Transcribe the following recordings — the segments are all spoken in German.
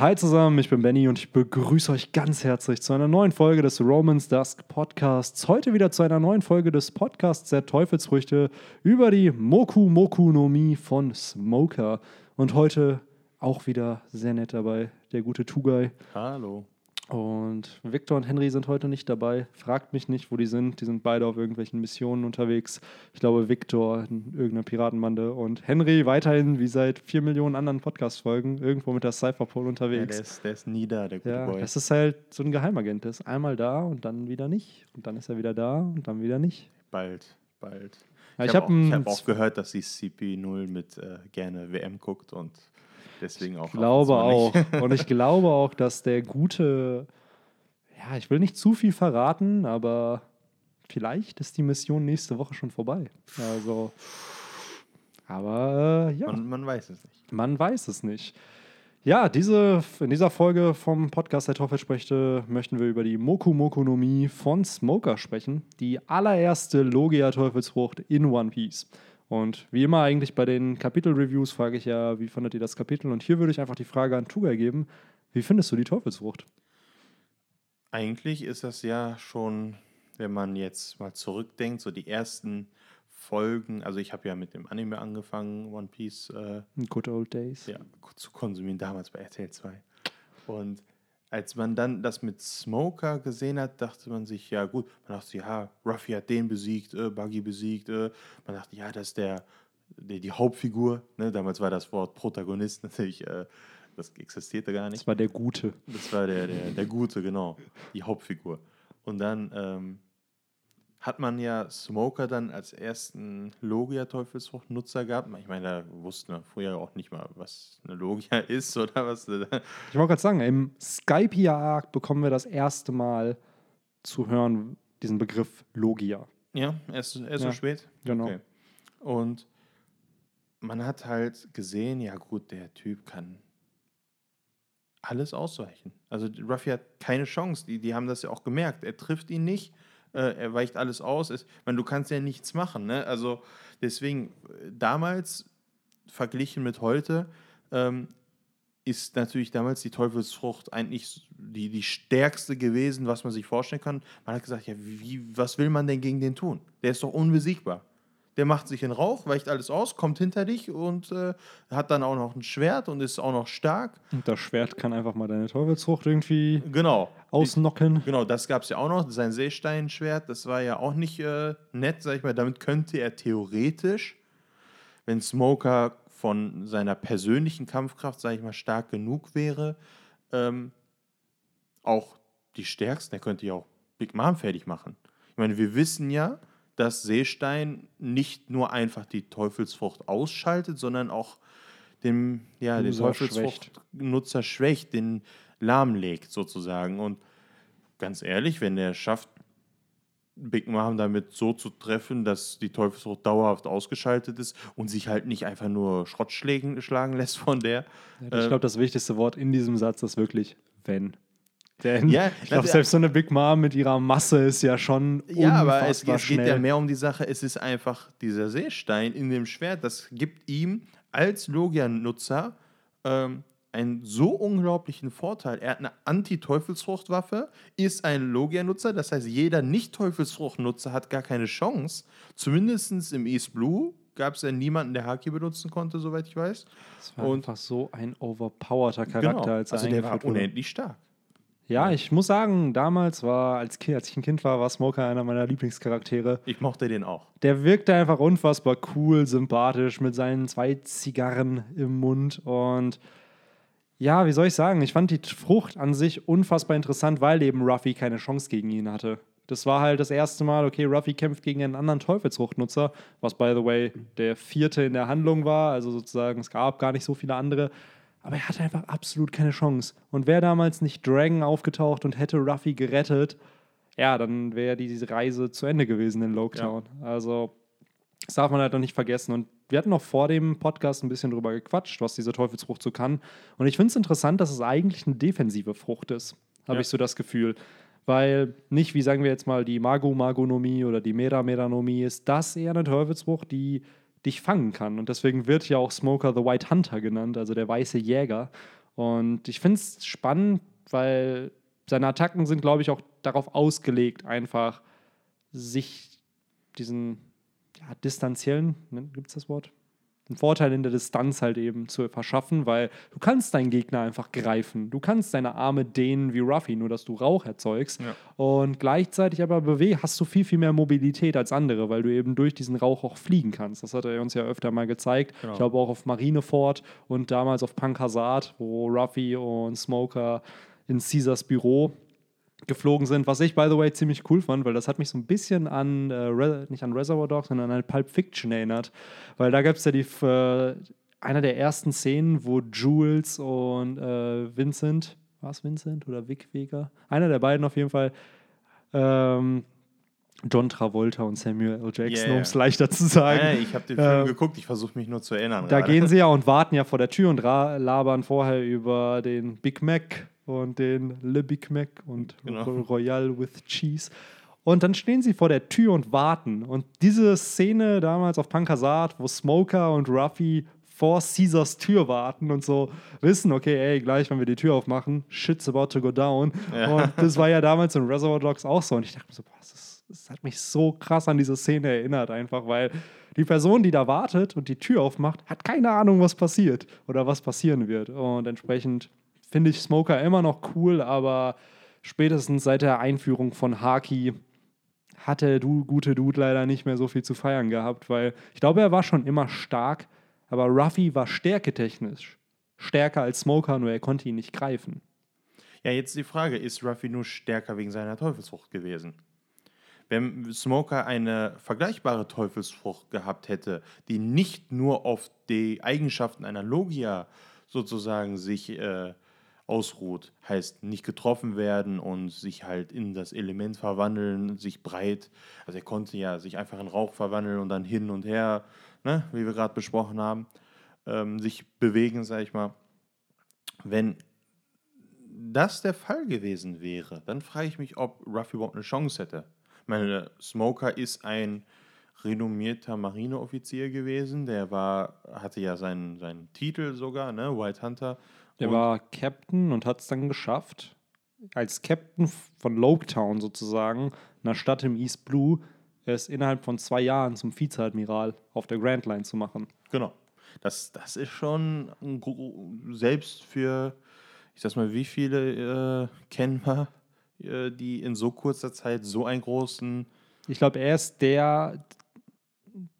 Hi zusammen, ich bin Benny und ich begrüße euch ganz herzlich zu einer neuen Folge des Romans Dusk Podcasts. Heute wieder zu einer neuen Folge des Podcasts der Teufelsfrüchte über die Moku Moku no Mi von Smoker. Und heute auch wieder sehr nett dabei, der gute Tugai. Hallo. Und Victor und Henry sind heute nicht dabei. Fragt mich nicht, wo die sind. Die sind beide auf irgendwelchen Missionen unterwegs. Ich glaube, Victor in irgendeiner Piratenbande und Henry weiterhin, wie seit vier Millionen anderen Podcast-Folgen, irgendwo mit der Cypherpole Ja, unterwegs. der, ist, der ist nie da, der gute Ja, Boy. das ist halt so ein Geheimagent. Der ist einmal da und dann wieder nicht. Und dann ist er wieder da und dann wieder nicht. Bald, bald. Ja, ich ich habe hab auch, hab auch gehört, dass die CP0 mit äh, gerne WM guckt und deswegen auch. Ich glaube auch. und ich glaube auch, dass der gute, ja, ich will nicht zu viel verraten, aber vielleicht ist die Mission nächste Woche schon vorbei. Also, aber äh, ja, man, man weiß es nicht. man weiß es nicht. Ja, diese, in dieser Folge vom Podcast der Teufelsprechte möchten wir über die Moku Moku no Mi von Smoker sprechen. Die allererste Logia-Teufelsfrucht in One Piece. Und wie immer eigentlich bei den Kapitel-Reviews frage ich ja, wie fandet ihr das Kapitel? Und hier würde ich einfach die Frage an Tuga geben. Wie findest du die Teufelsfrucht? Eigentlich ist das ja schon, wenn man jetzt mal zurückdenkt, so die ersten Folgen. Also, ich habe ja mit dem Anime angefangen, One Piece. Äh, Good Old Days. ja, zu konsumieren, damals bei RTL 2. Und als man dann das mit Smoker gesehen hat, dachte man sich, ja gut, man dachte, ja, Ruffy hat den besiegt, äh, Buggy besiegt, äh, man dachte, ja, das ist der, der die Hauptfigur, ne? damals war das Wort Protagonist natürlich, äh, das existierte gar nicht. Das war der Gute. Das war der, der, der Gute, genau, die Hauptfigur. Und dann ähm, hat man ja Smoker dann als ersten Logia-Teufelsfrucht-Nutzer gehabt. Ich meine, da wussten wir früher auch nicht mal, was eine Logia ist oder was. Ich wollte gerade sagen, im Skypia-Arc bekommen wir das erste Mal zu hören, diesen Begriff Logia. Ja, erst, erst Ja, so spät. genau. Okay. Und man hat halt gesehen, ja gut, der Typ kann alles ausweichen. Also Ruffy hat keine Chance. Die, die haben das ja auch gemerkt. Er trifft ihn nicht. Äh, er weicht alles aus. Ich meine, du kannst ja nichts machen. Ne? Also deswegen, damals verglichen mit heute, ähm, ist natürlich damals die Teufelsfrucht eigentlich die, die stärkste gewesen, was man sich vorstellen kann. Man hat gesagt, ja, wie, was will man denn gegen den tun? Der ist doch unbesiegbar. Der macht sich in Rauch, weicht alles aus, kommt hinter dich und äh, hat dann auch noch ein Schwert und ist auch noch stark. Und das Schwert kann einfach mal deine Teufelsfrucht irgendwie Genau. ausnocken. Genau, das gab es ja auch noch. Sein Seesteinschwert, das war ja auch nicht äh, nett, sag ich mal. Damit könnte er theoretisch, wenn Smoker von seiner persönlichen Kampfkraft, sag ich mal, stark genug wäre, ähm, auch die stärksten, er könnte ja auch Big Mom fertig machen. Ich meine, wir wissen ja, dass Seestein nicht nur einfach die Teufelsfrucht ausschaltet, sondern auch dem, ja, den Teufelsfrucht-Nutzer schwächt, den lahmlegt sozusagen. Und ganz ehrlich, wenn er schafft, Big Mom damit so zu treffen, dass die Teufelsfrucht dauerhaft ausgeschaltet ist und sich halt nicht einfach nur Schrott schlagen lässt von der. Ich äh, glaube, das wichtigste Wort in diesem Satz ist wirklich wenn. Denn Ja, ich glaube, das- selbst so eine Big Mom mit ihrer Masse ist ja schon Ja, aber es, es geht ja mehr um die Sache, es ist einfach dieser Seestein in dem Schwert, das gibt ihm als Logia-Nutzer ähm, einen so unglaublichen Vorteil. Er hat eine Anti-Teufelsfruchtwaffe, ist ein Logia-Nutzer, das heißt, jeder Nicht-Teufelsfrucht-Nutzer hat gar keine Chance. Zumindest im East Blue gab es ja niemanden, der Haki benutzen konnte, soweit ich weiß. Das war und- einfach so ein overpowerter Charakter, als er also der war unendlich stark. Ja, ich muss sagen, damals war, als, kind, als ich ein Kind war, war Smoker einer meiner Lieblingscharaktere. Ich mochte den auch. Der wirkte einfach unfassbar cool, sympathisch mit seinen zwei Zigarren im Mund und ja, wie soll ich sagen, ich fand die Frucht an sich unfassbar interessant, weil eben Ruffy keine Chance gegen ihn hatte. Das war halt das erste Mal, okay, Ruffy kämpft gegen einen anderen Teufelsfruchtnutzer, was by the way der vierte in der Handlung war, also sozusagen es gab gar nicht so viele andere. Aber er hatte einfach absolut keine Chance. Und wäre damals nicht Dragon aufgetaucht und hätte Ruffy gerettet, ja, dann wäre diese Reise zu Ende gewesen in Loketown. Also, das darf man halt noch nicht vergessen. Und wir hatten noch vor dem Podcast ein bisschen drüber gequatscht, was diese Teufelsfrucht so kann. Und ich finde es interessant, dass es eigentlich eine defensive Frucht ist, habe Ja. ich so das Gefühl. Weil nicht, wie sagen wir jetzt mal, die Mago-Magonomie oder die Mera-Meranomie ist das eher eine Teufelsfrucht, die dich fangen kann. Und deswegen wird ja auch Smoker the White Hunter genannt, also der weiße Jäger. Und ich finde es spannend, weil seine Attacken sind, glaube ich, auch darauf ausgelegt, einfach sich diesen ja, distanziellen, ne, gibt es das Wort? Einen Vorteil in der Distanz halt eben zu verschaffen, weil du kannst deinen Gegner einfach greifen. Du kannst deine Arme dehnen wie Ruffy, nur dass du Rauch erzeugst. Ja. Und gleichzeitig aber bewe hast du viel, viel mehr Mobilität als andere, weil du eben durch diesen Rauch auch fliegen kannst. Das hat er uns ja öfter mal gezeigt. Genau. Ich glaube auch auf Marineford und damals auf Pankasat, wo Ruffy und Smoker in Caesars Büro geflogen sind, was ich, by the way, ziemlich cool fand, weil das hat mich so ein bisschen an, äh, nicht an Reservoir Dogs, sondern an Pulp Fiction erinnert. Weil da gab es ja die, äh, einer der ersten Szenen, wo Jules und äh, Vincent, war es Vincent oder Vic Vega? Einer der beiden auf jeden Fall, ähm, John Travolta und Samuel L. Jackson, Yeah. um es leichter zu sagen. Äh, ich habe den Film Äh, geguckt, ich versuche mich nur zu erinnern. Da gerade. gehen sie ja und warten ja vor der Tür und labern vorher über den Big Mac und den Le Big Mac und Genau. Ro- Royal with Cheese. Und dann stehen sie vor der Tür und warten. Und diese Szene damals auf Pankasat, wo Smoker und Ruffy vor Caesars Tür warten und so wissen, okay, ey, gleich, wenn wir die Tür aufmachen, shit's about to go down. Ja. Und das war ja damals in Reservoir Dogs auch so. Und ich dachte mir so, boah, das, ist, das hat mich so krass an diese Szene erinnert, einfach, weil die Person, die da wartet und die Tür aufmacht, hat keine Ahnung, was passiert oder was passieren wird. Und entsprechend finde ich Smoker immer noch cool, aber spätestens seit der Einführung von Haki hat der du, gute Dude leider nicht mehr so viel zu feiern gehabt, weil ich glaube, er war schon immer stark, aber Ruffy war stärketechnisch stärker als Smoker, nur er konnte ihn nicht greifen. Ja, jetzt die Frage, ist Ruffy nur stärker wegen seiner Teufelsfrucht gewesen? Wenn Smoker eine vergleichbare Teufelsfrucht gehabt hätte, die nicht nur auf die Eigenschaften einer Logia sozusagen sich äh, ausruht, heißt nicht getroffen werden und sich halt in das Element verwandeln, sich breit, also er konnte ja sich einfach in Rauch verwandeln und dann hin und her, ne, wie wir gerade besprochen haben, ähm, sich bewegen, sag ich mal. Wenn das der Fall gewesen wäre, dann frage ich mich, ob Ruffy überhaupt eine Chance hätte. Ich meine, Smoker ist ein renommierter Marineoffizier gewesen, der war, hatte ja seinen, seinen Titel sogar, ne, White Hunter. Der Und- war Captain und hat es dann geschafft, als Captain von Loketown sozusagen, einer Stadt im East Blue, es innerhalb von zwei Jahren zum Vizeadmiral auf der Grand Line zu machen. Genau. Das, das ist schon selbst für, ich sag mal, wie viele äh, kennen wir, äh, die in so kurzer Zeit so einen großen. Ich glaube, er ist der,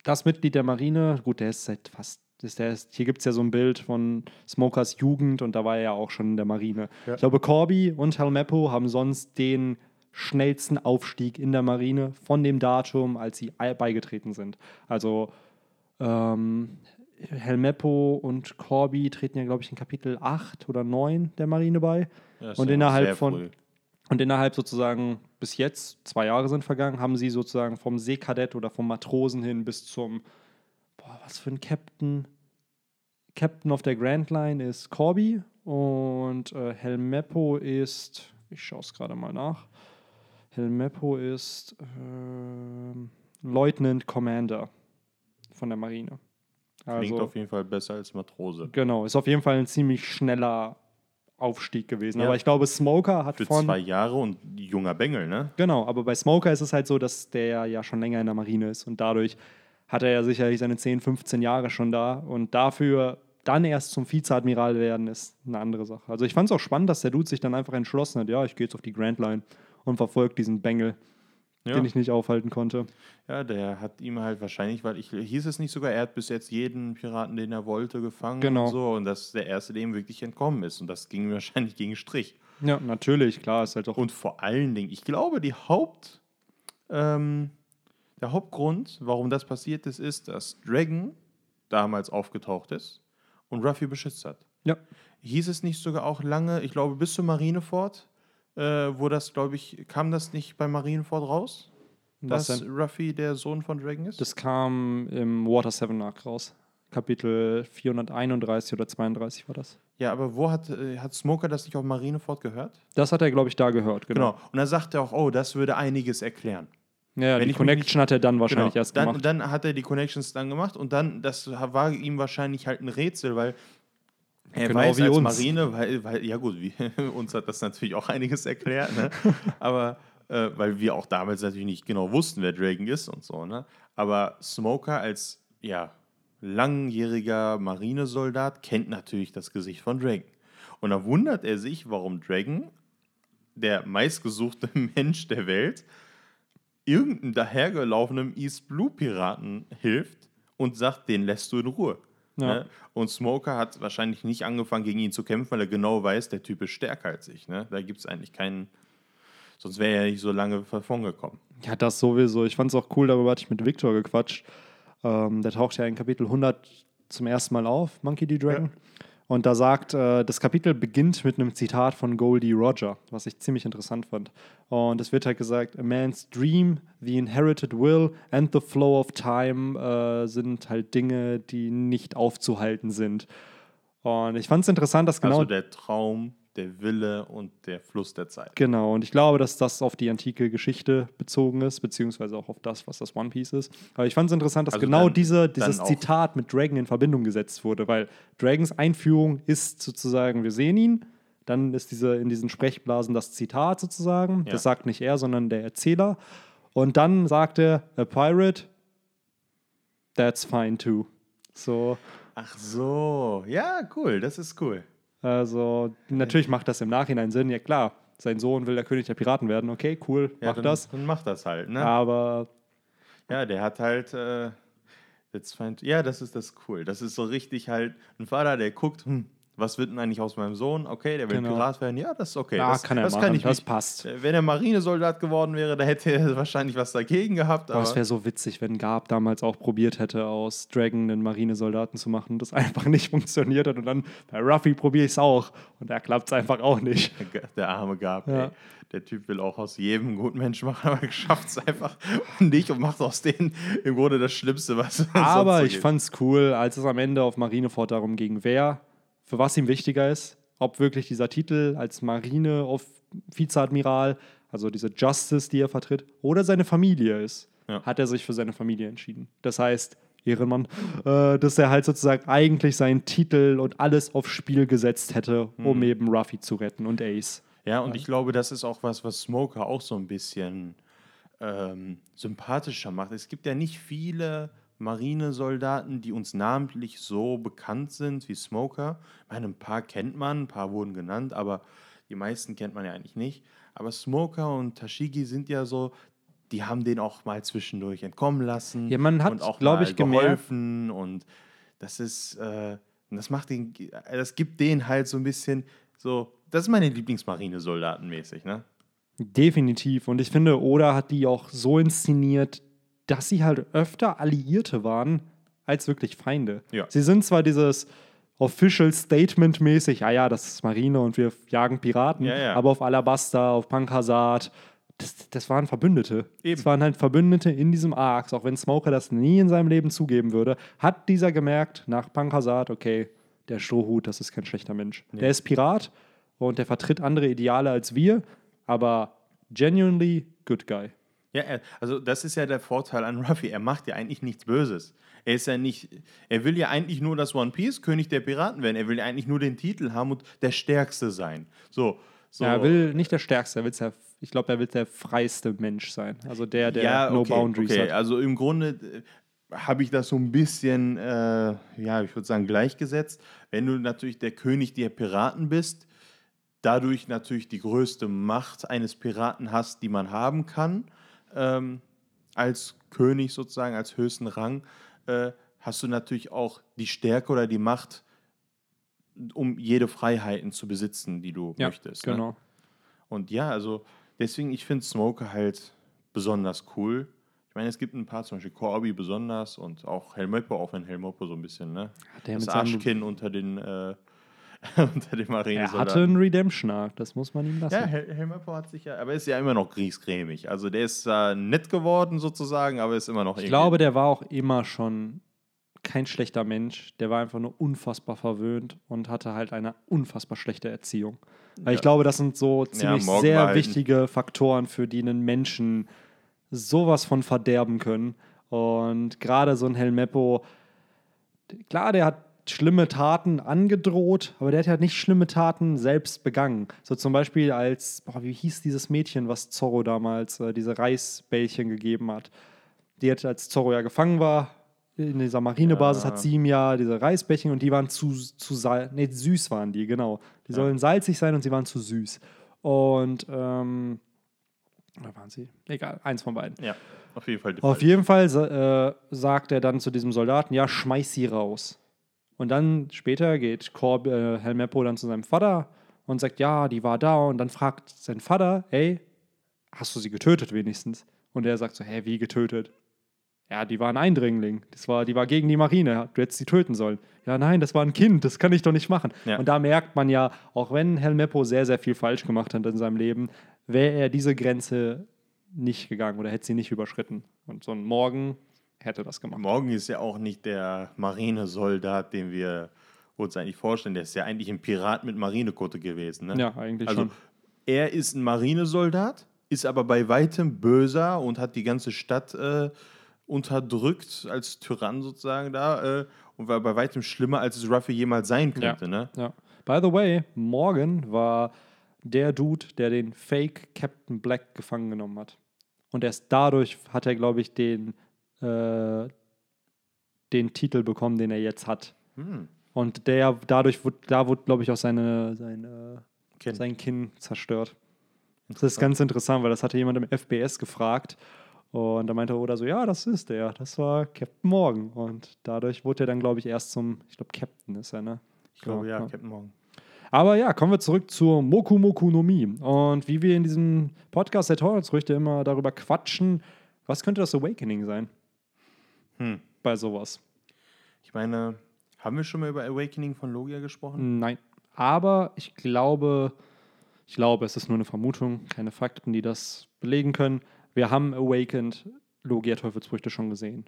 das Mitglied der Marine, gut, der ist seit fast, der ist, hier gibt es ja so ein Bild von Smokers Jugend und da war er ja auch schon in der Marine. Ja. Ich glaube, Corby und Helmeppo haben sonst den schnellsten Aufstieg in der Marine von dem Datum, als sie ei- beigetreten sind. Also ähm, Helmeppo und Corby treten ja, glaube ich, in Kapitel 8 oder 9 der Marine bei. Ja, Und innerhalb sehr von- früh. Und innerhalb sozusagen, bis jetzt, zwei Jahre sind vergangen, haben sie sozusagen vom Seekadett oder vom Matrosen hin bis zum, was für ein Captain. Captain auf der Grand Line ist Corby und äh, Helmeppo ist, ich schaue es gerade mal nach, Helmeppo ist ähm, Lieutenant Commander von der Marine. Klingt Also, auf jeden Fall besser als Matrose. genau, ist auf jeden Fall ein ziemlich schneller Aufstieg gewesen. Ja. Aber ich glaube, Smoker hat Für von zwei Jahre und junger Bengel, ne? Genau, aber bei Smoker ist es halt so, dass der ja schon länger in der Marine ist und dadurch hat er ja sicherlich seine 10, 15 Jahre schon da und dafür dann erst zum Vizeadmiral werden, ist eine andere Sache. Also ich fand es auch spannend, dass der Dude sich dann einfach entschlossen hat, ja, ich gehe jetzt auf die Grand Line und verfolge diesen Bengel, Ja. den ich nicht aufhalten konnte. Ja, der hat ihm halt wahrscheinlich, weil ich hieß es nicht sogar, er hat bis jetzt jeden Piraten, den er wollte, gefangen Genau. und so. Und das ist der erste, dem wirklich entkommen ist. Und das ging ihm wahrscheinlich gegen Strich. Ja, natürlich, klar, ist halt auch. Und vor allen Dingen, ich glaube, die Haupt, ähm, der Hauptgrund, warum das passiert ist, ist, dass Dragon damals aufgetaucht ist und Ruffy beschützt hat. Ja. Hieß es nicht sogar auch lange, ich glaube, bis zu Marineford, äh, wo das, glaube ich, kam das nicht bei Marineford raus? Was dass denn? Ruffy der Sohn von Dragon ist? Das kam im Water 7 Arc raus. Kapitel 431 oder 32 war das. ja, aber wo hat, äh, hat Smoker das nicht auf Marineford gehört? Das hat er, glaube ich, da gehört, genau. Genau. Und da sagt er auch, oh, das würde einiges erklären. Ja, Wenn die Connection hat er dann wahrscheinlich Genau. erst dann, gemacht. Dann hat er die Connections dann gemacht und dann, das war ihm wahrscheinlich halt ein Rätsel, weil Er Genau weiß wie als uns. Marine, weil, weil, ja gut, wie, uns hat das natürlich auch einiges erklärt, ne? aber äh, weil wir auch damals natürlich nicht genau wussten, wer Dragon ist und so, ne? Aber Smoker als, ja, langjähriger Marinesoldat kennt natürlich das Gesicht von Dragon. Und da wundert er sich, warum Dragon, der meistgesuchte Mensch der Welt, irgendeinem dahergelaufenen East Blue Piraten hilft und sagt, den lässt du in Ruhe. Ja. Ne? Und Smoker hat wahrscheinlich nicht angefangen, gegen ihn zu kämpfen, weil er genau weiß, der Typ ist stärker als ich. Ne? Da gibt es eigentlich keinen. Sonst wäre er ja nicht so lange davon gekommen. Ja, das sowieso. Ich fand es auch cool, darüber hatte ich mit Victor gequatscht. Ähm, der taucht ja in Kapitel 100 zum ersten Mal auf, Monkey D. Dragon. Und da sagt, äh, das Kapitel beginnt mit einem Zitat von Goldie Roger, was ich ziemlich interessant fand. Und es wird halt gesagt, a man's dream, the inherited will and the flow of time äh, sind halt Dinge, die nicht aufzuhalten sind. Und ich fand es interessant, dass genau Also der Traum, der Wille und der Fluss der Zeit. Genau, und ich glaube, dass das auf die antike Geschichte bezogen ist, beziehungsweise auch auf das, was das One Piece ist. Aber ich fand es interessant, dass Also genau dann- diese, dann dieses auch- Zitat mit Dragon in Verbindung gesetzt wurde, weil Dragons Einführung ist sozusagen, wir sehen ihn, dann ist diese, in diesen Sprechblasen das Zitat sozusagen, Ja. das sagt nicht er, sondern der Erzähler. Und dann sagt er, a pirate, that's fine too. So, Ach so, ja, cool, das ist cool. Also natürlich macht das im Nachhinein Sinn, ja klar. Sein Sohn will der König der Piraten werden, okay, cool, Ja, mach dann, das. Dann macht das halt, ne? Aber Ja, der hat halt. Äh, that's fine. Ja, das ist das cool. Das ist so richtig halt ein Vater, der guckt, hm, was wird denn eigentlich aus meinem Sohn? Okay, der will Genau. Pirat werden. Ja, das ist okay. Ja, das kann er das machen, Kann ich das mich- passt. Äh, Wenn er Marinesoldat geworden wäre, da hätte er wahrscheinlich was dagegen gehabt. Boah, es Aber wäre so witzig, wenn Gab damals auch probiert hätte, aus Dragon einen Marinesoldaten zu machen, das einfach nicht funktioniert hat. Und dann bei Ruffy probiere ich es auch. Und da klappt es einfach auch nicht. der, arme Gab, Ja. ey. Der Typ will auch aus jedem guten Menschen machen, aber schafft es einfach nicht und macht aus denen im Grunde das Schlimmste, was Aber ich fand es cool, als es am Ende auf Marineford darum ging, wer, für was ihm wichtiger ist. Ob wirklich dieser Titel als Marine auf Vizeadmiral, also diese Justice, die er vertritt, oder seine Familie ist, Ja. hat er sich für seine Familie entschieden. Das heißt, Ehrenmann, äh, dass er halt sozusagen eigentlich seinen Titel und alles aufs Spiel gesetzt hätte, um Mhm. eben Ruffy zu retten und Ace. Ja, und ich glaube, das ist auch was, was Smoker auch so ein bisschen ähm, sympathischer macht. Es gibt ja nicht viele Marinesoldaten, die uns namentlich so bekannt sind wie Smoker. Ich meine, ein paar kennt man, ein paar wurden genannt, aber die meisten kennt man ja eigentlich nicht. Aber Smoker und Tashigi sind ja so, die haben den auch mal zwischendurch entkommen lassen. Ja, man hat, und auch glaub mal ich, gemerkt- geholfen und das ist, äh, das macht den, das gibt denen halt so ein bisschen so, das ist meine Lieblingsmarinesoldaten mäßig, ne? Definitiv. Und ich finde, Oda hat die auch so inszeniert, dass sie halt öfter Alliierte waren als wirklich Feinde. Ja. Sie sind zwar dieses Official Statement mäßig, ja, ja, das ist Marine und wir jagen Piraten, Ja, ja. aber auf Alabasta, auf Pankasat, das, das waren Verbündete. Eben. Das waren halt Verbündete in diesem Arc. Auch wenn Smoker das nie in seinem Leben zugeben würde, hat dieser gemerkt nach Pankasat, okay, der Strohhut, das ist kein schlechter Mensch. Der ist Pirat und der vertritt andere Ideale als wir, aber genuinely good guy. Ja, er, also das ist ja der Vorteil an Ruffy. Er macht ja eigentlich nichts Böses. Er ist ja nicht, er will ja eigentlich nur das One Piece König der Piraten werden. Er will ja eigentlich nur den Titel haben und der Stärkste sein. So, so. Ja, er will nicht der Stärkste, er will der, ich glaube, er will der freiste Mensch sein. Also der, der ja, no okay, boundaries okay. hat. Also im Grunde äh, habe ich das so ein bisschen, äh, ja, ich würde sagen, gleichgesetzt. Wenn du natürlich der König der Piraten bist, dadurch natürlich die größte Macht eines Piraten hast, die man haben kann, ähm, als König sozusagen, als höchsten Rang, äh, hast du natürlich auch die Stärke oder die Macht, um jede Freiheiten zu besitzen, die du Ja, möchtest. Ne? genau. Und ja, also deswegen, ich finde Smoker halt besonders cool. Ich meine, es gibt ein paar, zum Beispiel Corby besonders und auch Helmeppo, auch wenn Helmeppo so ein bisschen, ne? der das Arschkinn unter den, äh, unter dem Er Marinesoldaten. hatte einen Redemption-Arc, das muss man ihm lassen. Ja, Hel Helmeppo hat sich ja, aber ist ja immer noch griesgrämig. Also der ist äh, nett geworden sozusagen, aber ist immer noch ich glaube, der war auch immer schon kein schlechter Mensch. Der war einfach nur unfassbar verwöhnt und hatte halt eine unfassbar schlechte Erziehung. Weil ich Ja. glaube, das sind so ziemlich morgen sehr behalten. wichtige Faktoren, für die einen Menschen sowas von verderben können. Und gerade so ein Helmeppo, klar, der hat schlimme Taten angedroht, aber der hat halt nicht schlimme Taten selbst begangen. So zum Beispiel als, boah, wie hieß dieses Mädchen, was Zorro damals äh, diese Reisbällchen gegeben hat. Die hat, als Zorro ja gefangen war, in dieser Marinebasis, Ja. hat sie ihm ja diese Reisbällchen und die waren zu, zu sal nee, süß waren die, genau. Die sollen salzig sein und sie waren zu süß. Und, ähm, oder waren sie? Egal, eins von beiden. Ja, auf jeden Fall. Auf jeden Fall äh, sagt er dann zu diesem Soldaten, ja, schmeiß sie raus. Und dann später geht Corb, äh, Helmeppo dann zu seinem Vater und sagt, ja, die war da. Und dann fragt sein Vater, hey, hast du sie getötet wenigstens? Und er sagt so, hä, wie getötet? Ja, die war ein Eindringling. Das war, die war gegen die Marine. Du hättest sie töten sollen. Ja, nein, das war ein Kind. Das kann ich doch nicht machen. Ja. Und da merkt man ja, auch wenn Helmeppo sehr, sehr viel falsch gemacht hat in seinem Leben, wäre er diese Grenze nicht gegangen oder hätte sie nicht überschritten. Und so ein Morgen hätte das gemacht. Morgen ist ja auch nicht der Marinesoldat, den wir uns eigentlich vorstellen. Der ist ja eigentlich ein Pirat mit Marinekutte gewesen. Ne? Ja, eigentlich Also schon. er ist ein Marinesoldat, ist aber bei weitem böser und hat die ganze Stadt äh, unterdrückt als Tyrann sozusagen da äh, und war bei weitem schlimmer, als es Ruffy jemals sein könnte. Ne? Ja. By the way, Morgan war der Dude, der den Fake Captain Black gefangen genommen hat. Und erst dadurch hat er, glaube ich, den, äh, den Titel bekommen, den er jetzt hat. Hm. Und der, dadurch wurde, da wurde, glaube ich, auch seine, seine, Kinn. sein Kinn zerstört. Das ist ganz interessant, weil das hatte jemand im FBS gefragt. Und da meinte Oda so, ja, das ist der. Das war Captain Morgan. Und dadurch wurde er dann, glaube ich, erst zum, ich glaube, Captain ist er, ne? Ich glaube, ja, ja. Captain Morgan. Aber ja, kommen wir zurück zur Moku Moku no Mi. Und wie wir in diesem Podcast der Teufelsfrüchte immer darüber quatschen, was könnte das Awakening sein? Hm. Bei sowas. Ich meine, haben wir schon mal über Awakening von Logia gesprochen? Nein. Aber ich glaube, ich glaube, es ist nur eine Vermutung, keine Fakten, die das belegen können. Wir haben Awakened Logia Teufelsfrüchte schon gesehen.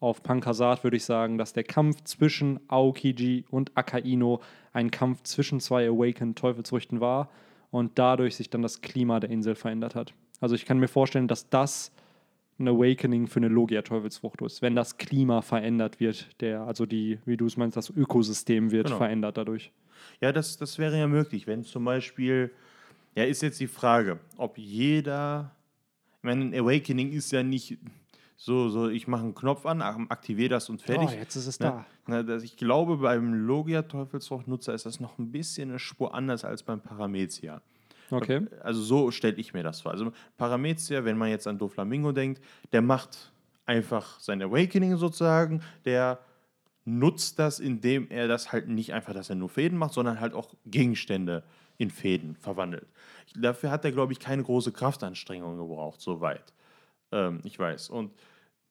Auf Pankasat würde ich sagen, dass der Kampf zwischen Aokiji und Akaino ein Kampf zwischen zwei Awakened Teufelsfrüchten war und dadurch sich dann das Klima der Insel verändert hat. Also ich kann mir vorstellen, dass das ein Awakening für eine Logia-Teufelsfrucht ist, wenn das Klima verändert wird, der, also die, wie du es meinst, das Ökosystem wird Genau. verändert dadurch. Ja, das, das wäre ja möglich, wenn zum Beispiel, ja, ist jetzt die Frage, ob jeder, ich meine, ein Awakening ist ja nicht so, so ich mache einen Knopf an, ak- aktiviere das und fertig. Oh, jetzt ist es Ne? da. Na, ich glaube, beim Logia-Teufelsfrucht-Nutzer ist das noch ein bisschen eine Spur anders als beim Paramezia. Okay. Also so stelle ich mir das vor. Also Paramezia, wenn man jetzt an Doflamingo denkt, der macht einfach sein Awakening sozusagen, der nutzt das, indem er das halt nicht einfach, dass er nur Fäden macht, sondern halt auch Gegenstände in Fäden verwandelt. Dafür hat er, glaube ich, keine große Kraftanstrengung gebraucht, soweit. Ähm, ich weiß. Und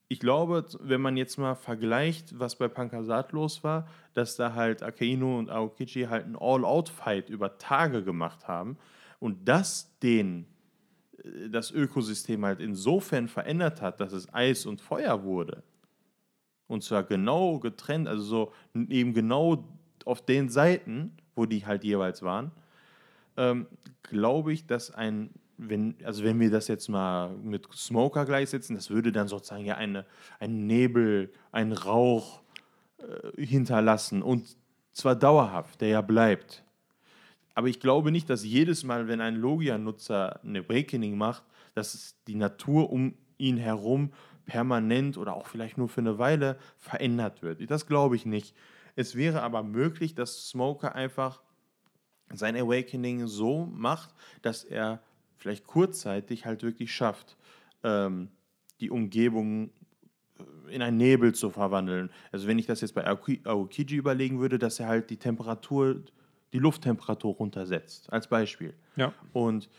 ich glaube, wenn man jetzt mal vergleicht, was bei Pankasat los war, dass da halt Akaino und Aokichi halt einen All-Out-Fight über Tage gemacht haben und das den äh, das Ökosystem halt insofern verändert hat, dass es Eis und Feuer wurde. Und zwar genau getrennt, also so eben genau auf den Seiten, wo die halt jeweils waren, ähm, glaube ich, dass ein, wenn, also wenn wir das jetzt mal mit Smoker gleichsetzen, das würde dann sozusagen ja eine, ein Nebel, ein Rauch äh, hinterlassen und zwar dauerhaft, der ja bleibt. Aber ich glaube nicht, dass jedes Mal, wenn ein Logia-Nutzer ein Awakening macht, dass die Natur um ihn herum permanent oder auch vielleicht nur für eine Weile verändert wird. Das glaube ich nicht. Es wäre aber möglich, dass Smoker einfach sein Awakening so macht, dass er vielleicht kurzzeitig halt wirklich schafft, ähm, die Umgebung äh, in einen Nebel zu verwandeln. Also wenn ich das jetzt bei Aoki- Aokiji überlegen würde, dass er halt die Temperatur, die Lufttemperatur runtersetzt, als Beispiel. Ja. Und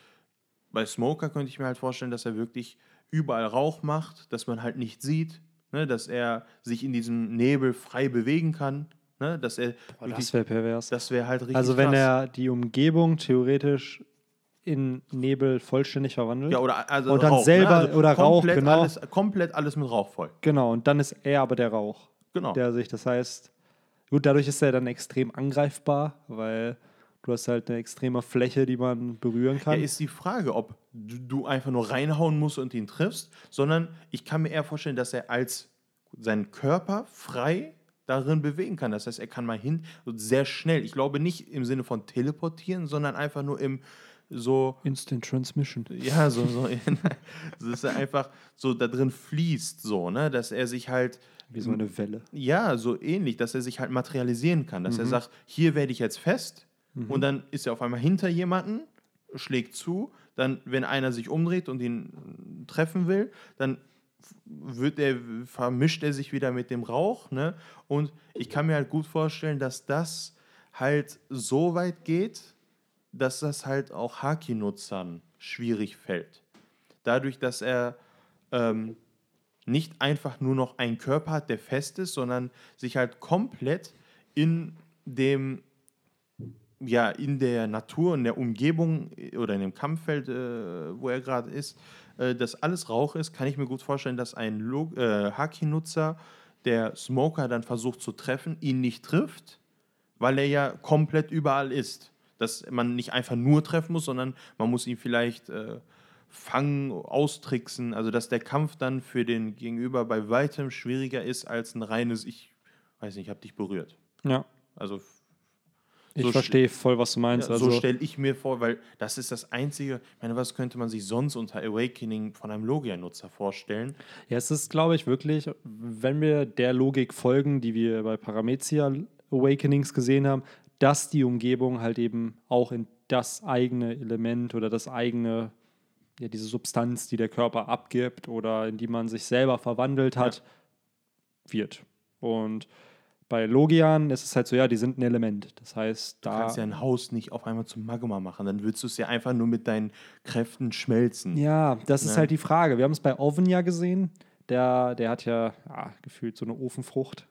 bei Smoker könnte ich mir halt vorstellen, dass er wirklich überall Rauch macht, dass man halt nicht sieht, ne, dass er sich in diesem Nebel frei bewegen kann, ne, dass er Boah, wirklich, das wäre pervers. das wäre halt richtig Also wenn krass. er die Umgebung theoretisch in Nebel vollständig verwandelt. ja, oder also und dann Rauch, selber- ne? also oder Rauch, komplett genau. alles, komplett alles mit Rauch voll. Genau, und dann ist er aber der Rauch, Genau. der sich, das heißt, gut, dadurch ist er dann extrem angreifbar, weil du hast halt eine extreme Fläche, die man berühren Ja, kann. ist die Frage, ob du, du einfach nur reinhauen musst und ihn triffst, sondern ich kann mir eher vorstellen, dass er als seinen Körper frei darin bewegen kann. Das heißt, er kann mal hin, sehr schnell. Ich glaube nicht im Sinne von teleportieren, sondern einfach nur im so. Instant Transmission. Ja, so, so, dass er einfach so da drin fließt, so, ne, dass er sich halt. Wie so eine Welle. Ja, so ähnlich, dass er sich halt materialisieren kann, dass Mhm. er sagt, hier werde ich jetzt fest und dann ist er auf einmal hinter jemanden, schlägt zu, dann, wenn einer sich umdreht und ihn treffen will, dann wird er, vermischt er sich wieder mit dem Rauch, ne? Und ich kann mir halt gut vorstellen, dass das halt so weit geht, dass das halt auch Haki-Nutzern schwierig fällt. Dadurch, dass er ähm, nicht einfach nur noch einen Körper hat, der fest ist, sondern sich halt komplett in dem, ja, in der Natur, in der Umgebung äh, oder in dem Kampffeld, äh, wo er gerade ist, äh, dass alles Rauch ist, kann ich mir gut vorstellen, dass ein äh, Haki-Nutzer, der Smoker dann versucht zu treffen, ihn nicht trifft, weil er ja komplett überall ist. Dass man nicht einfach nur treffen muss, sondern man muss ihn vielleicht äh, fangen, austricksen. Also dass der Kampf dann für den Gegenüber bei weitem schwieriger ist als ein reines Ich, weiß nicht, ich habe dich berührt. Ja. Also Ich So verstehe voll, was du meinst. ja, also, so stelle ich mir vor, weil das ist das Einzige, ich meine, was könnte man sich sonst unter Awakening von einem Logia-Nutzer vorstellen? Ja, es ist, glaube ich, wirklich, wenn wir der Logik folgen, die wir bei Paramezia Awakenings gesehen haben, dass die Umgebung halt eben auch in das eigene Element oder das eigene, ja, diese Substanz, die der Körper abgibt oder in die man sich selber verwandelt hat, wird. Und bei Logian ist es halt so, ja, die sind ein Element. Das heißt, Du da. kannst ja ein Haus nicht auf einmal zum Magma machen, dann würdest du es ja einfach nur mit deinen Kräften schmelzen. Ja, das ist Ne? halt die Frage. Wir haben es bei Oven ja gesehen. Der, der hat ja, ja gefühlt so eine Ofenfrucht,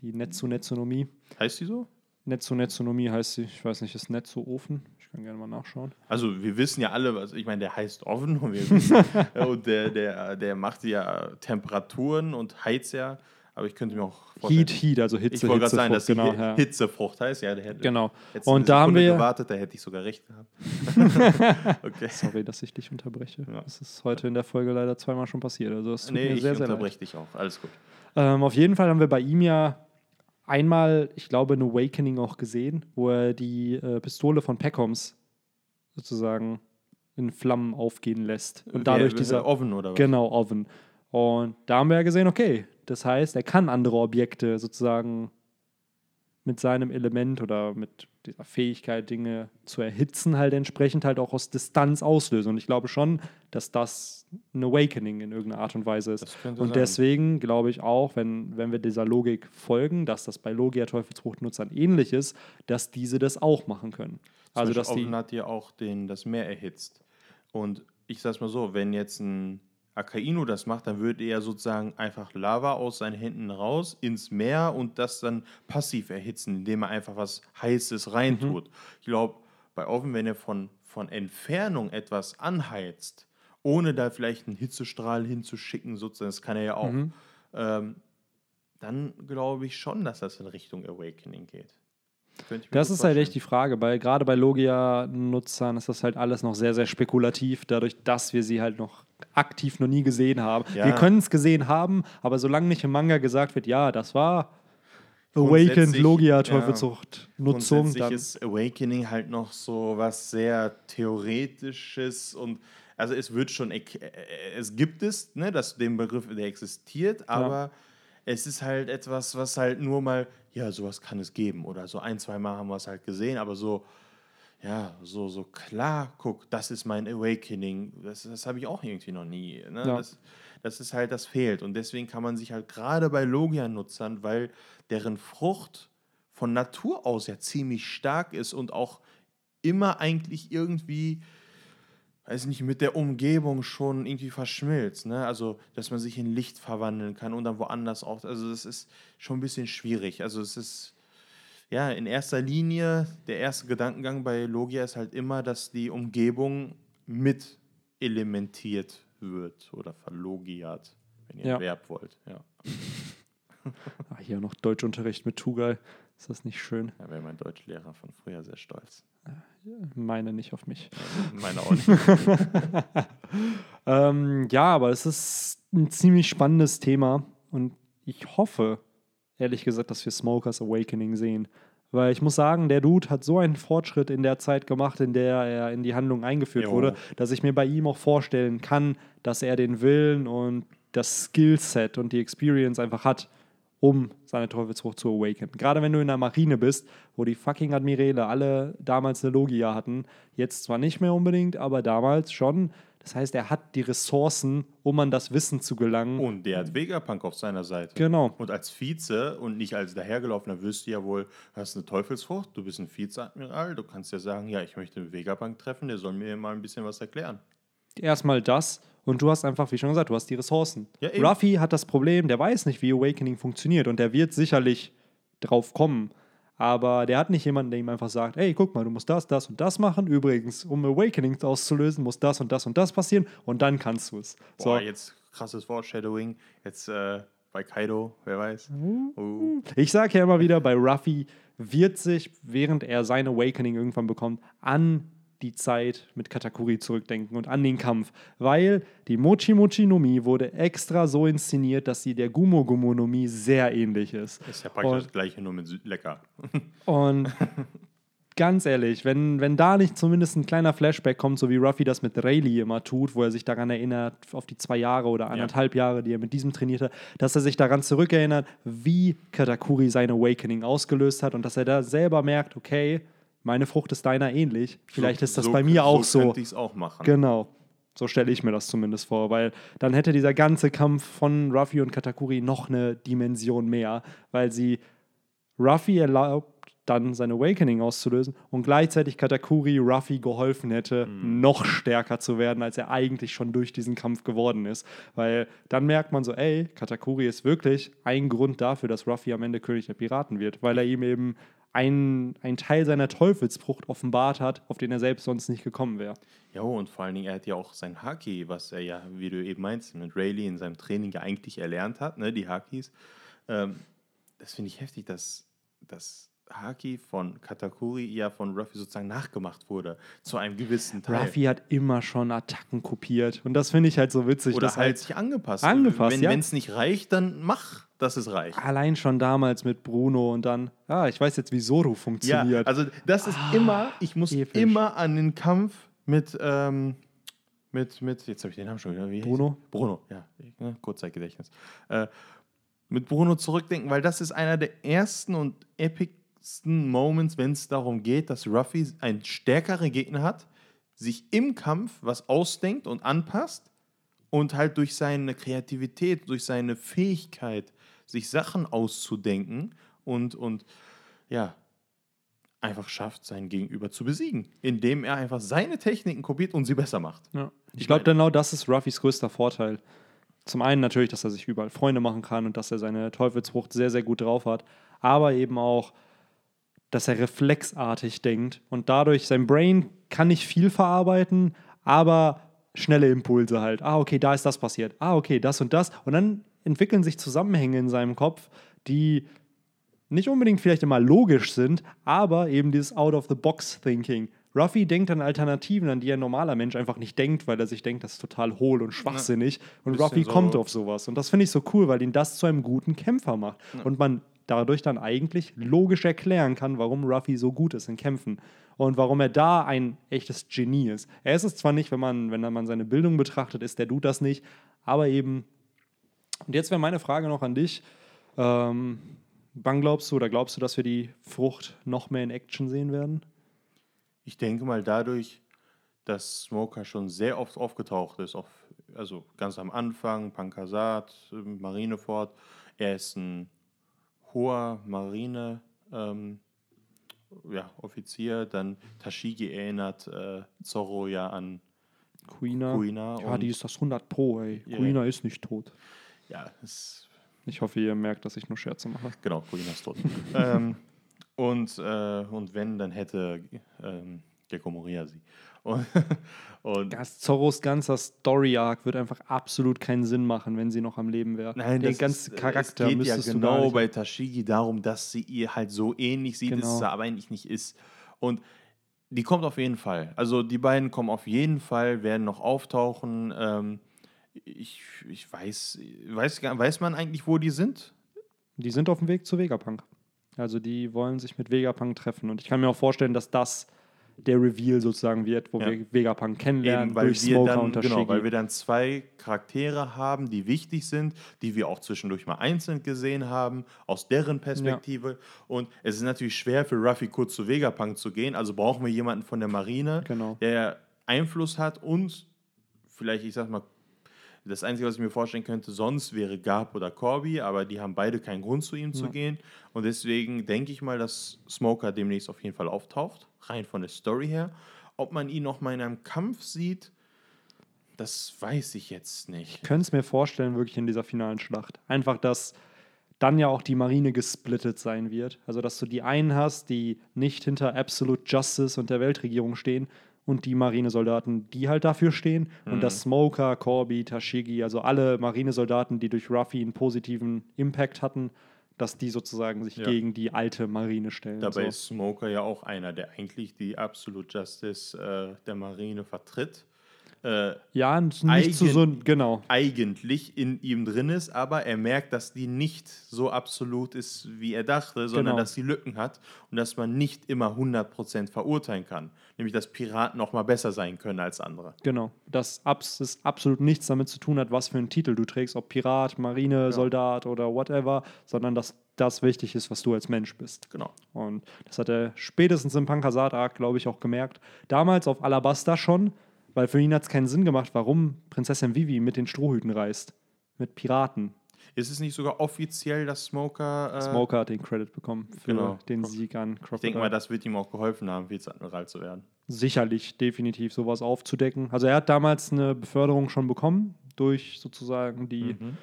die Netzo-Netzonomie. Heißt die so? Netzo-Netzonomie heißt sie, ich weiß nicht, ist Netzo-Ofen? Ich kann gerne mal nachschauen. Also wir wissen ja alle, was ich meine, der heißt Oven und wir wissen, und der, der, der macht ja Temperaturen und heizt ja, aber ich könnte mir auch vorstellen, Heat, Heat, also Hitze, ich wollte gerade sagen, dass die genau. Ja. Hitzefrucht heißt, ja, der hätte Genau. Und da haben Sekunde wir- gewartet, da hätte ich sogar recht gehabt. okay. Sorry, dass ich dich unterbreche. Ja. Das ist heute in der Folge leider zweimal schon passiert. Also es tut Nee, mir ich sehr, sehr leid. unterbreche dich auch. Alles gut. Ähm, auf jeden Fall haben wir bei ihm ja einmal, ich glaube, ein Awakening auch gesehen, wo er die äh, Pistole von Peckhams sozusagen in Flammen aufgehen lässt. Und dadurch dieser Oven oder was? Genau, Oven. Und da haben wir ja gesehen, okay, das heißt, er kann andere Objekte sozusagen mit seinem Element oder mit dieser Fähigkeit, Dinge zu erhitzen, halt entsprechend halt auch aus Distanz auslösen. Und ich glaube schon, dass das ein Awakening in irgendeiner Art und Weise ist. Und sein. deswegen glaube ich auch, wenn, wenn wir dieser Logik folgen, dass das bei Logia Teufelsfruchtnutzern ähnlich ist, dass diese das auch machen können. Zum Also, Beispiel dass die. Hat ja auch den, das Meer erhitzt. Und ich sag's mal so, wenn jetzt ein Akainu das macht, dann würde er sozusagen einfach Lava aus seinen Händen raus ins Meer und das dann passiv erhitzen, indem er einfach was Heißes reintut. Mhm. Ich glaube, bei Oven, wenn er von, von Entfernung etwas anheizt, ohne da vielleicht einen Hitzestrahl hinzuschicken, sozusagen, das kann er ja auch, Mhm. ähm, dann glaube ich schon, dass das in Richtung Awakening geht. Das ist halt echt die Frage, weil gerade bei Logia-Nutzern ist das halt alles noch sehr, sehr spekulativ, dadurch, dass wir sie halt noch aktiv noch nie gesehen haben. Ja. Wir können es gesehen haben, aber solange nicht im Manga gesagt wird, ja, das war Awakened ja, Logia-Teufelszucht-Nutzung, Grundsätzlich dann ist Awakening halt noch so was sehr Theoretisches und also es wird schon, äh, es gibt es, ne, dass den Begriff, der existiert, aber es ist halt etwas, was halt nur mal, ja, sowas kann es geben oder so ein, zwei Mal haben wir es halt gesehen, aber so, ja, so, so klar, guck, das ist mein Awakening, das, das habe ich auch irgendwie noch nie. Ne? Ja. Das, das ist halt, das fehlt und deswegen kann man sich halt gerade bei Logia-Nutzern, weil deren Frucht von Natur aus ja ziemlich stark ist und auch immer eigentlich irgendwie, weiß nicht, mit der Umgebung schon irgendwie verschmilzt. Ne? Also, dass man sich in Licht verwandeln kann und dann woanders auch. Also, das ist schon ein bisschen schwierig. Also, es ist, ja, in erster Linie, der erste Gedankengang bei Logia ist halt immer, dass die Umgebung mit elementiert wird oder verlogiert, wenn ihr Ja. ein Verb wollt. Ja, Ah, hier noch Deutschunterricht mit Tugai. Ist das nicht schön? da wäre mein Deutschlehrer von früher sehr stolz. Meine nicht auf mich. Meine auch nicht. Ähm, ja, aber es ist ein ziemlich spannendes Thema und ich hoffe ehrlich gesagt, dass wir Smokers Awakening sehen. Weil ich muss sagen, der Dude hat so einen Fortschritt in der Zeit gemacht, in der er in die Handlung eingeführt Jo. wurde, dass ich mir bei ihm auch vorstellen kann, dass er den Willen und das Skillset und die Experience einfach hat, um seine Teufelsfrucht zu awaken. Gerade wenn du in der Marine bist, wo die fucking Admirale alle damals eine Logia hatten, jetzt zwar nicht mehr unbedingt, aber damals schon. Das heißt, er hat die Ressourcen, um an das Wissen zu gelangen. Und der hat Vegapunk auf seiner Seite. Genau. Und als Vize und nicht als dahergelaufener wirst du ja wohl, du hast eine Teufelsfrucht, du bist ein Vizeadmiral, du kannst ja sagen, ja, ich möchte Vegapunk treffen, der soll mir mal ein bisschen was erklären. erstmal das und du hast einfach, wie schon gesagt, du hast die Ressourcen. Ja, eben. Ruffy hat das Problem, der weiß nicht, wie Awakening funktioniert und der wird sicherlich drauf kommen. Aber der hat nicht jemanden, der ihm einfach sagt, ey, guck mal, du musst das, das und das machen. Übrigens, um Awakening auszulösen, muss das und das und das passieren und dann kannst du es. So, Boah, jetzt krasses Foreshadowing, jetzt äh, bei Kaido, wer weiß. Oh. Ich sage ja immer wieder, bei Ruffy wird sich, während er sein Awakening irgendwann bekommt, an die Zeit mit Katakuri zurückdenken und an den Kampf. Weil die Mochi Mochi no Mi wurde extra so inszeniert, dass sie der Gumo Gumo no Mi sehr ähnlich ist. Ist ja praktisch Und- das gleiche, nur mit lecker. Und ganz ehrlich, wenn, wenn da nicht zumindest ein kleiner Flashback kommt, so wie Ruffy das mit Rayleigh immer tut, wo er sich daran erinnert, auf die zwei Jahre oder anderthalb Jahre, die er mit diesem trainierte, dass er sich daran zurückerinnert, wie Katakuri sein Awakening ausgelöst hat und dass er da selber merkt, okay, meine Frucht ist deiner ähnlich. Vielleicht ist das bei mir auch so. könnte ich es auch machen. Genau. So stelle ich mir das zumindest vor, weil dann hätte dieser ganze Kampf von Ruffy und Katakuri noch eine Dimension mehr, weil sie Ruffy erlaubt, dann sein Awakening auszulösen und gleichzeitig Katakuri Ruffy geholfen hätte, noch stärker zu werden, als er eigentlich schon durch diesen Kampf geworden ist. Weil dann merkt man so, ey, Katakuri ist wirklich ein Grund dafür, dass Ruffy am Ende König der Piraten wird, weil er ihm eben einen, einen Teil seiner Teufelsfrucht offenbart hat, auf den er selbst sonst nicht gekommen wäre. Ja, und vor allen Dingen, er hat ja auch sein Haki, was er ja, wie du eben meinst, mit Rayleigh in seinem Training ja eigentlich erlernt hat, ne, die Hakis. Ähm, das finde ich heftig, dass das Haki von Katakuri ja von Ruffy sozusagen nachgemacht wurde, zu einem gewissen Teil. Ruffy hat immer schon Attacken kopiert. Und das finde ich halt so witzig. Oder dass halt sich angepasst. Angepasst, Wenn ja. es nicht reicht, dann mach, dass es reicht. allein schon damals mit Bruno und dann, ah, ich weiß jetzt, wie Ja, funktioniert. also das ist immer, ich muss episch. immer an den Kampf mit, ähm, mit, mit, jetzt habe ich den Namen schon wieder, wie Bruno? Bruno, ja, ne, Kurzzeitgedächtnis. Äh, mit Bruno zurückdenken, weil das ist einer der ersten und epicsten Moments, wenn es darum geht, dass Ruffy einen stärkeren Gegner hat, sich im Kampf was ausdenkt und anpasst und halt durch seine Kreativität, durch seine Fähigkeit, sich Sachen auszudenken und, und ja, einfach schafft, sein Gegenüber zu besiegen, indem er einfach seine Techniken kopiert und sie besser macht. Ja. Ich glaube, genau das ist Ruffys größter Vorteil. Zum einen natürlich, dass er sich überall Freunde machen kann und dass er seine Teufelsfrucht sehr, sehr gut drauf hat, aber eben auch, dass er reflexartig denkt und dadurch sein Brain kann nicht viel verarbeiten, aber schnelle Impulse halt. Ah, okay, da ist das passiert. Ah, okay, das und das. Und dann entwickeln sich Zusammenhänge in seinem Kopf, die nicht unbedingt vielleicht immer logisch sind, aber eben dieses Out-of-the-Box-Thinking. Ruffy denkt an Alternativen, an die ein normaler Mensch einfach nicht denkt, weil er sich denkt, das ist total hohl und schwachsinnig. Und Bisschen Ruffy so- kommt auf sowas. Und das finde ich so cool, weil ihn das zu einem guten Kämpfer macht. Und man dadurch dann eigentlich logisch erklären kann, warum Ruffy so gut ist in Kämpfen. Und warum er da ein echtes Genie ist. Er ist es zwar nicht, wenn man, wenn man seine Bildung betrachtet, ist der Dude das nicht, aber eben. Und jetzt wäre meine Frage noch an dich. Ähm, wann glaubst du oder glaubst du, dass wir die Frucht noch mehr in Action sehen werden? Ich denke mal dadurch, dass Smoker schon sehr oft aufgetaucht ist, auf, also ganz am Anfang, Pankasat, Marineford. Er ist ein hoher Marine, ähm, ja, Offizier. Dann Tashigi erinnert äh, Zorro ja an Kuina. Kuina. Ja, die ist das 100 Pro, ey. Ja. Kuina ist nicht tot. Ja, ist Ich hoffe, ihr merkt, dass ich nur Scherze mache. Genau, Kuina ist tot. ähm, und, äh, und wenn, dann hätte ähm, Gecko Moria sie. Und, und Das Zorros ganzer Story-Arc wird einfach absolut keinen Sinn machen, wenn sie noch am Leben wäre. Nein, Den das ganzen ist, Charakter es geht ja genau bei Tashigi darum, dass sie ihr halt so ähnlich sieht, Genau. dass es aber eigentlich nicht ist. Und die kommt auf jeden Fall. Also die beiden kommen auf jeden Fall, werden noch auftauchen. Ähm, ich, ich weiß, weiß, weiß man eigentlich, wo die sind? Die sind auf dem Weg zu Vegapunk. Also die wollen sich mit Vegapunk treffen. Und ich kann mir auch vorstellen, dass das der Reveal sozusagen wird, wo Ja. wir Vegapunk kennenlernen Eben, weil durch wir, Smoker dann, und genau, weil wir dann zwei Charaktere haben, die wichtig sind, die wir auch zwischendurch mal einzeln gesehen haben, aus deren Perspektive. Und es ist natürlich schwer für Ruffy kurz zu Vegapunk zu gehen, also brauchen wir jemanden von der Marine, Genau. der Einfluss hat und vielleicht, ich sag mal, das Einzige, was ich mir vorstellen könnte, sonst wäre Garp oder Corby, aber die haben beide keinen Grund zu ihm zu gehen. Und deswegen denke ich mal, dass Smoker demnächst auf jeden Fall auftaucht, rein von der Story her. Ob man ihn noch mal in einem Kampf sieht, das weiß ich jetzt nicht. Ich könnte es mir vorstellen, wirklich in dieser finalen Schlacht. Einfach, dass dann ja auch die Marine gesplittet sein wird. Also, dass du die einen hast, die nicht hinter Absolute Justice und der Weltregierung stehen und die Marinesoldaten, die halt dafür stehen. Und dass Smoker, Corby, Tashigi, also alle Marinesoldaten, die durch Ruffy einen positiven Impact hatten, dass die sozusagen sich Ja. gegen die alte Marine stellen. Dabei so. ist Smoker ja auch einer, der eigentlich die Absolute Justice äh, der Marine vertritt. Äh, ja, und nicht zu so Eigen- genau. eigentlich in ihm drin ist, aber er merkt, dass die nicht so absolut ist, wie er dachte, sondern Genau. dass sie Lücken hat und dass man nicht immer 100% verurteilen kann. Nämlich, dass Piraten noch mal besser sein können als andere. Genau. Dass abs es absolut nichts damit zu tun hat, was für einen Titel du trägst, ob Pirat, Marine, Soldat oder whatever, sondern dass das wichtig ist, was du als Mensch bist. Genau. Und das hat er spätestens im Pankasat-Arc, glaube ich, auch gemerkt. Damals auf Alabasta schon, weil für ihn hat es keinen Sinn gemacht, warum Prinzessin Vivi mit den Strohhüten reist. Mit Piraten. Ist es nicht sogar offiziell, dass Smoker. Äh, Smoker hat den Credit bekommen für Genau. den Sieg an Ich denke Crocodile. mal, das wird ihm auch geholfen haben, Vizeadmiral zu werden. sicherlich definitiv sowas aufzudecken. Also er hat damals eine Beförderung schon bekommen durch sozusagen die Mhm.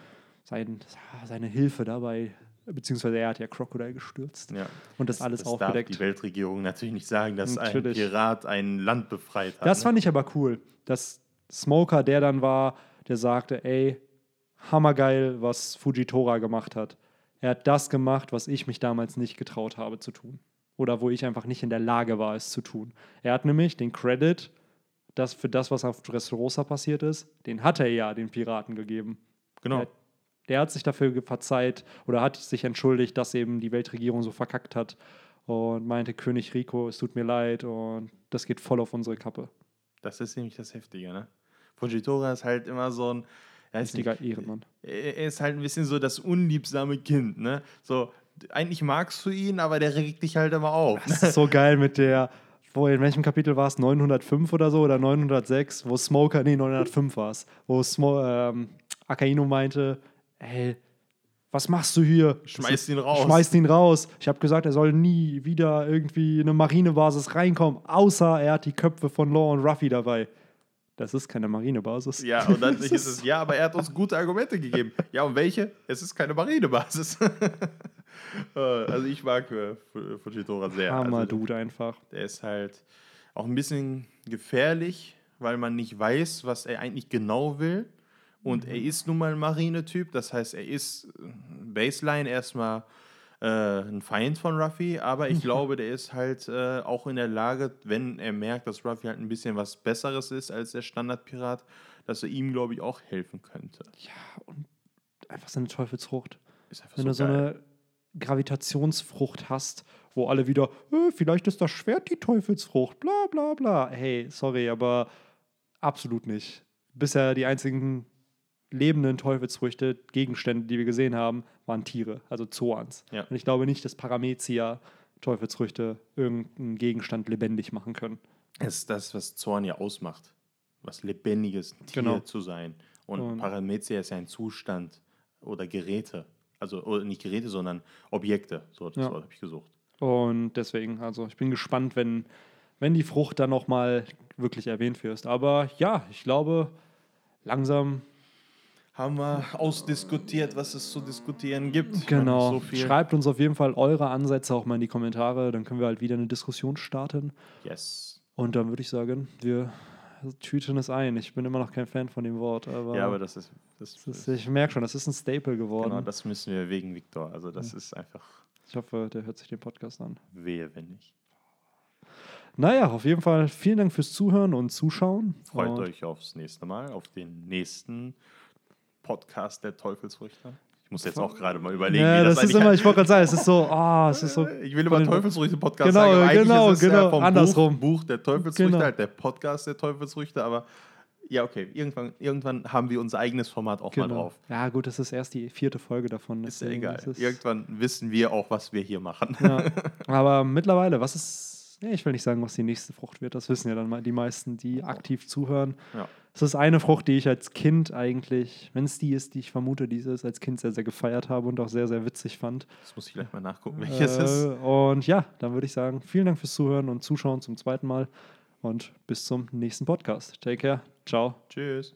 sein, seine Hilfe dabei, beziehungsweise er hat ja Crocodile gestürzt Ja. und das, alles das darf aufgedeckt. die Weltregierung natürlich nicht sagen, dass Natürlich. ein Pirat ein Land befreit hat. Das ne? fand ich aber cool, dass Smoker der dann war, der sagte, ey, hammergeil, was Fujitora gemacht hat. Er hat das gemacht, was ich mich damals nicht getraut habe zu tun. Oder wo ich einfach nicht in der Lage war, es zu tun. Er hat nämlich den Credit das für das, was auf Dressrosa passiert ist, den hat er ja den Piraten gegeben. genau. Der, der hat sich dafür verzeiht oder hat sich entschuldigt, dass eben die Weltregierung so verkackt hat und meinte, König Rico, es tut mir leid und das geht voll auf unsere Kappe. Das ist nämlich das Heftige, ne? Fujitora ist halt immer so ein. Er ist, Richtiger Ehrenmann. er ist halt ein bisschen so das unliebsame Kind, ne? So, eigentlich magst du ihn, aber der regt dich halt immer auf. Das ist so geil mit der, wo in welchem Kapitel war es? 905 oder so oder 906, wo Smoker, nee, 905 war es, wo Smo ähm, Akaino meinte, ey, was machst du hier? Schmeißt ihn raus. Schmeißt ihn raus. Ich habe gesagt, er soll nie wieder irgendwie in eine Marinebasis reinkommen, außer er hat die Köpfe von Law und Ruffy dabei. Das ist keine Marinebasis. Ja, und dann ist es, ja, aber er hat uns gute Argumente gegeben. Ja, und welche? Es ist keine Marinebasis. Äh, also ich mag äh, Fu- Fujitora sehr. Hammer also, Dude einfach. der ist halt auch ein bisschen gefährlich, weil man nicht weiß, was er eigentlich genau will. Und Mhm. er ist nun mal ein Marinetyp, das heißt, er ist äh, Baseline erstmal äh, ein Feind von Ruffy, aber ich glaube, der ist halt äh, auch in der Lage, wenn er merkt, dass Ruffy halt ein bisschen was Besseres ist als der Standardpirat, dass er ihm, glaube ich, auch helfen könnte. Ja, und einfach seine Teufelsfrucht. Ist einfach Wenn du so eine Gravitationsfrucht hast, wo alle wieder, äh, vielleicht ist das Schwert die Teufelsfrucht, bla bla bla. Hey, sorry, aber absolut nicht. Bisher die einzigen lebenden Teufelsfrüchte, Gegenstände, die wir gesehen haben, waren Tiere, also Zoans. Ja. Und ich glaube nicht, dass Paramezia Teufelsfrüchte irgendeinen Gegenstand lebendig machen können. Es ist das, was Zorn ja ausmacht. Was lebendiges Tier Genau. zu sein. Und, Und- Paramezia ist ja ein Zustand oder Geräte. Also oder nicht Geräte, sondern Objekte. So, das Ja. Habe ich gesucht. Und deswegen, also ich bin gespannt, wenn, wenn die Frucht dann nochmal wirklich erwähnt wird. Aber ja, ich glaube, langsam Haben wir ausdiskutiert, was es zu diskutieren gibt. Genau. So viel. Schreibt uns auf jeden Fall eure Ansätze auch mal in die Kommentare. Dann können wir halt wieder eine Diskussion starten. Yes. Und dann würde ich sagen, wir tüten es ein. Ich bin immer noch kein Fan von dem Wort, aber, Ja, aber das ist. Das, das ist, ich merke schon, das ist ein Staple geworden. genau, das müssen wir wegen Viktor. Also, das ist einfach ich hoffe, der hört sich den Podcast an. wehe, wenn nicht. Naja, auf jeden Fall vielen Dank fürs Zuhören und Zuschauen. Freut und euch aufs nächste Mal, auf den nächsten Podcast der Teufelsfrüchte. Ich muss jetzt auch gerade mal überlegen, Ja, wie das, das ist immer, ich wollte gerade sagen, es ist so, ah, es ist so. Ich will immer von den- Teufelsfrüchte-Podcast Genau, sagen, aber eigentlich genau, ist es ja genau, vom andersrum. Buch, Buch der Teufelsfrüchte, Genau. halt der Podcast der Teufelsfrüchte, aber ja, okay, irgendwann, irgendwann haben wir unser eigenes Format auch mal Genau. drauf. Ja, gut, das ist erst die vierte Folge davon. Ist ja egal. ist Irgendwann wissen wir auch, was wir hier machen. Ja. Aber mittlerweile, was ist, ich will nicht sagen, was die nächste Frucht wird, das wissen ja dann mal die meisten, die aktiv zuhören. Ja. Es ist eine Frucht, die ich als Kind eigentlich, wenn es die ist, die ich vermute, diese ist, als Kind sehr, sehr gefeiert habe und auch sehr, sehr witzig fand. Das muss ich gleich mal nachgucken, welches Äh, ist. Und ja, dann würde ich sagen, vielen Dank fürs Zuhören und Zuschauen zum zweiten Mal und bis zum nächsten Podcast. Take care. Ciao. Tschüss.